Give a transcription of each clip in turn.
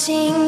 sing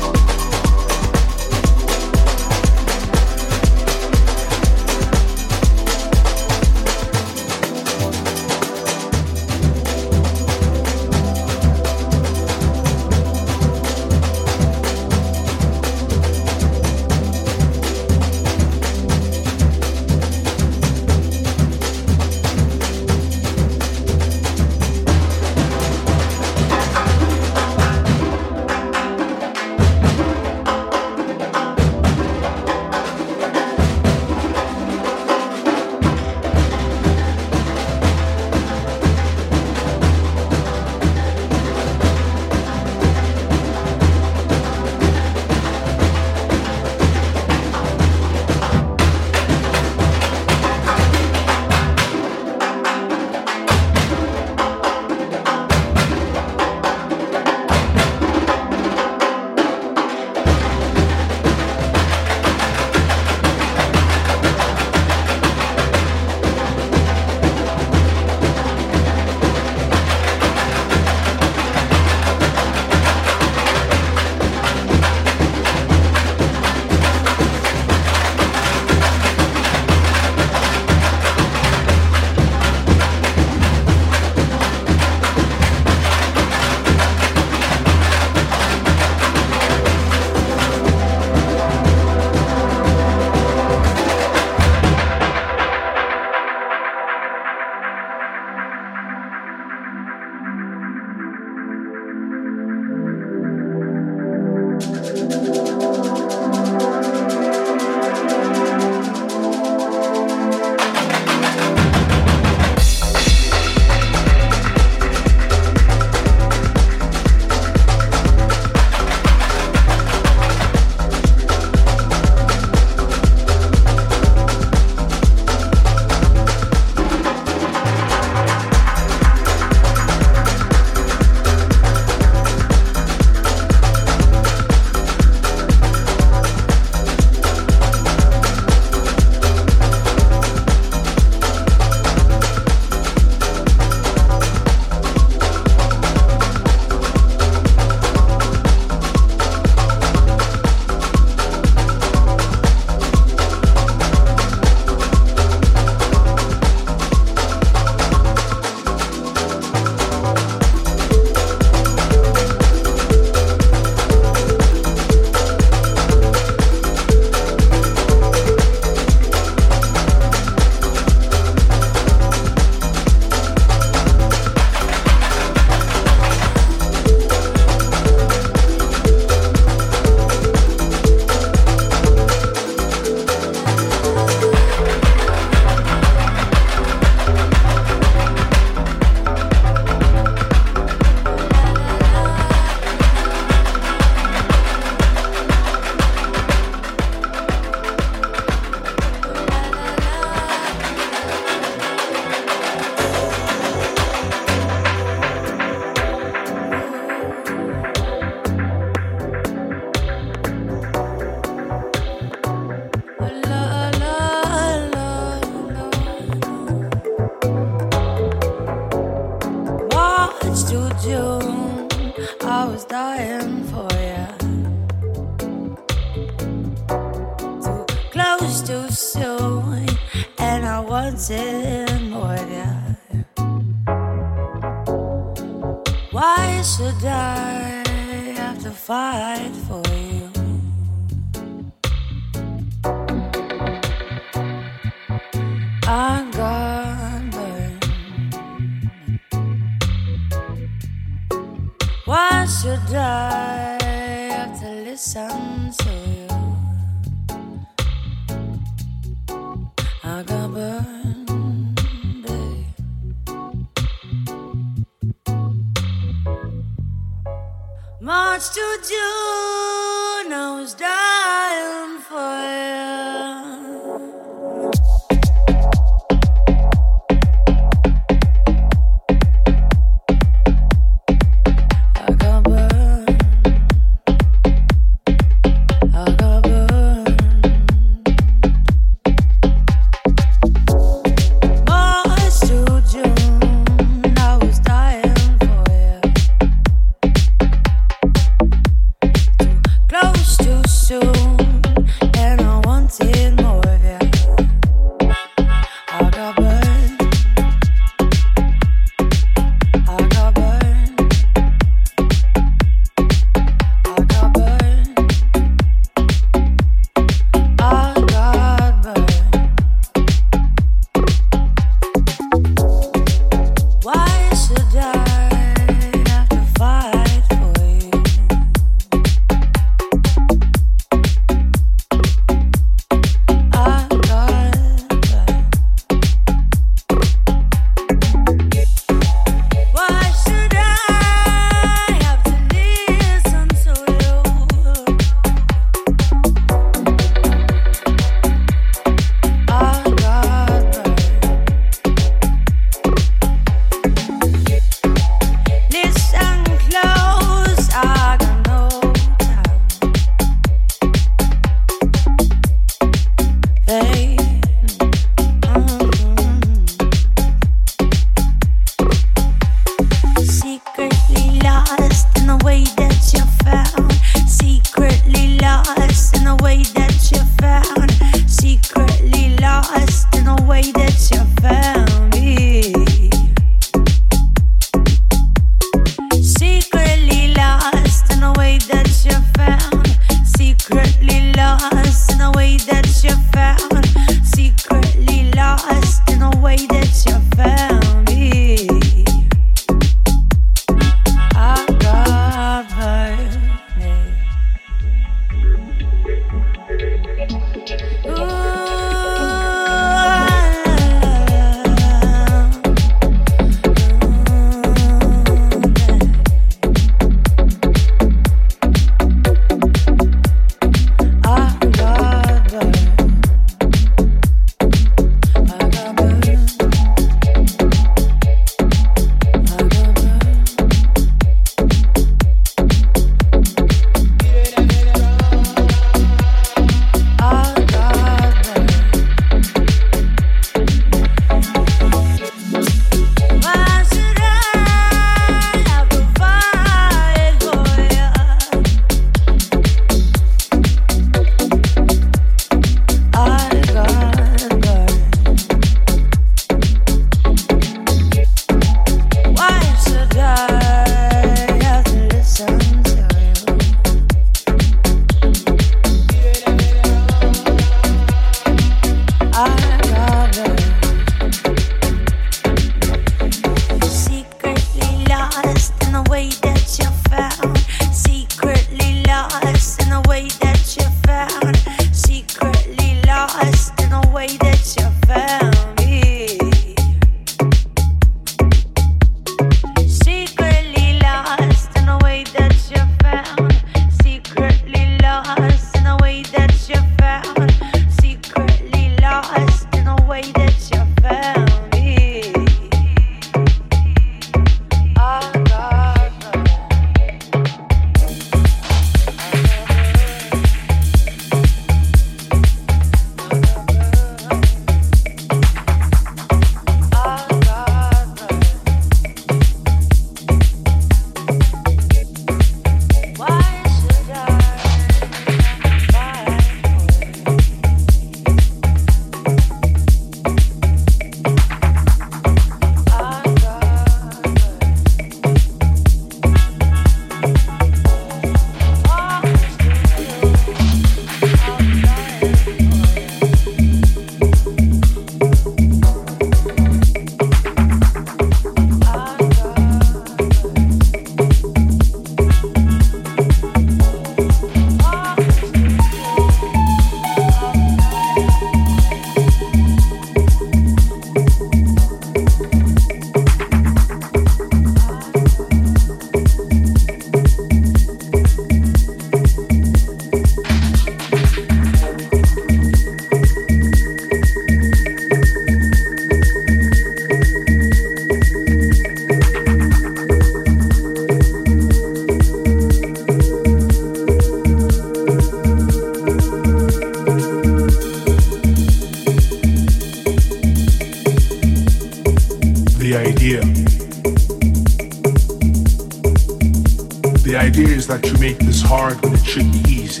that you make this hard when it should be easy.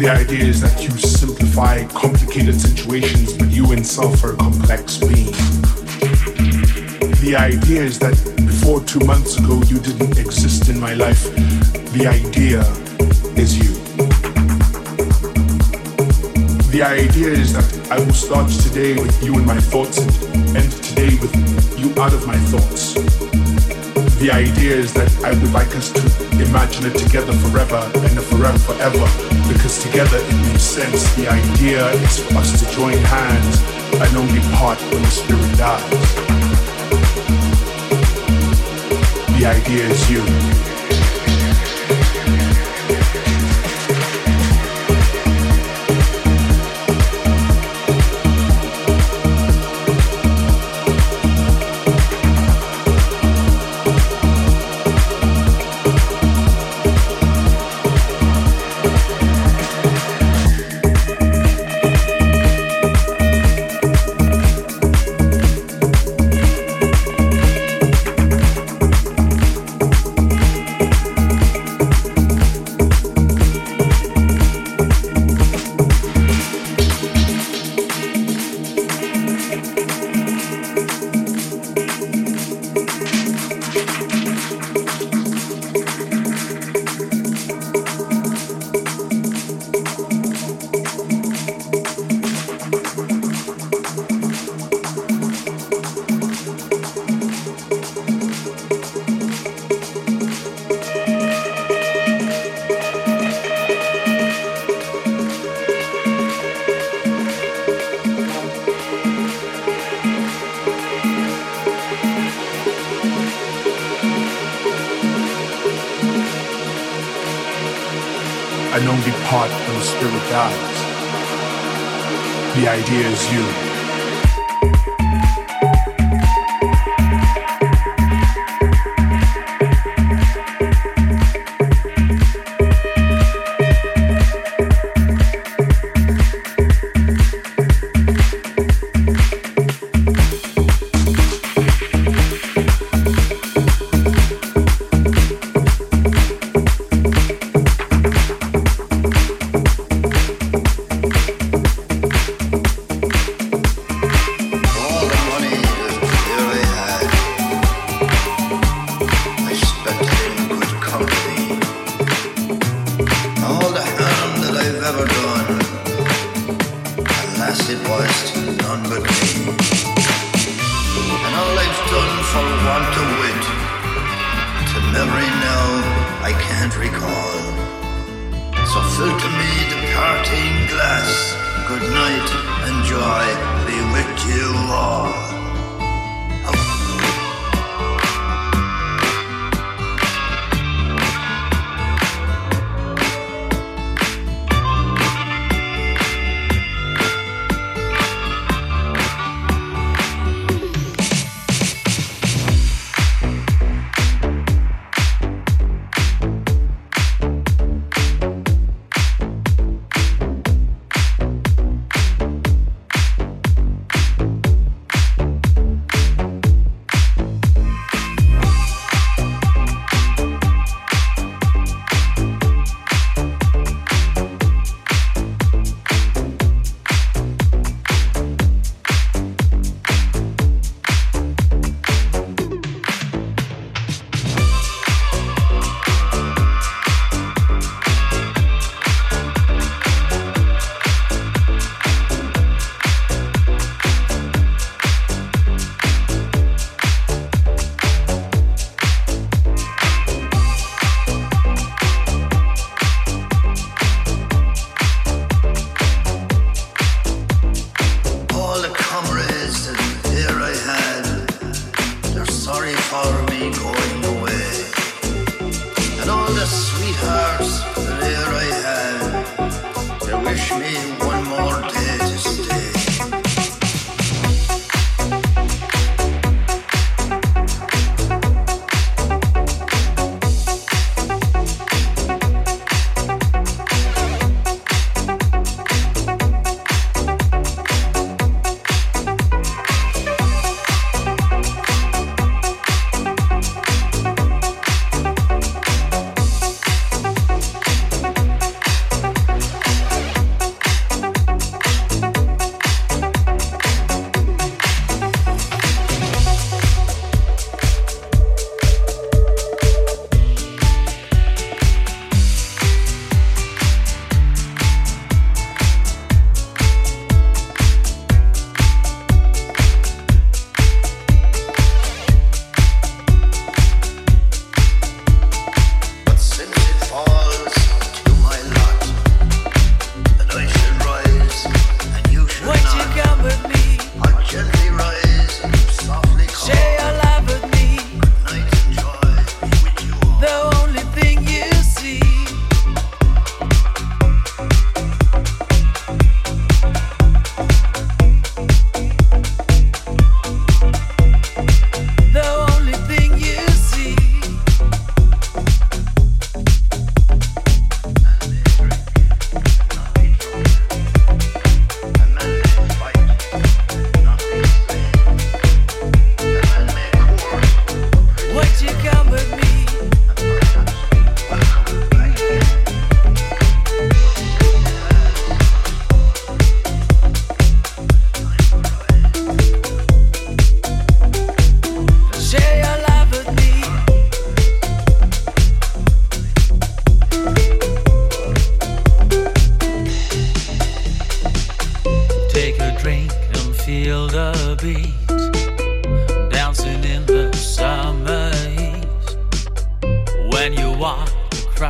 The idea is that you simplify complicated situations, but you itself are a complex being. The idea is that before two months ago you didn't exist in my life. The idea is you. The idea is that I will start today with you in my thoughts and end today with you out of my thoughts. The idea is that I would like us to imagine it together forever and forever forever because together it makes sense. The idea is for us to join hands and only part when the spirit dies. The idea is you.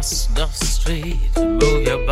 Take a drink Move feel the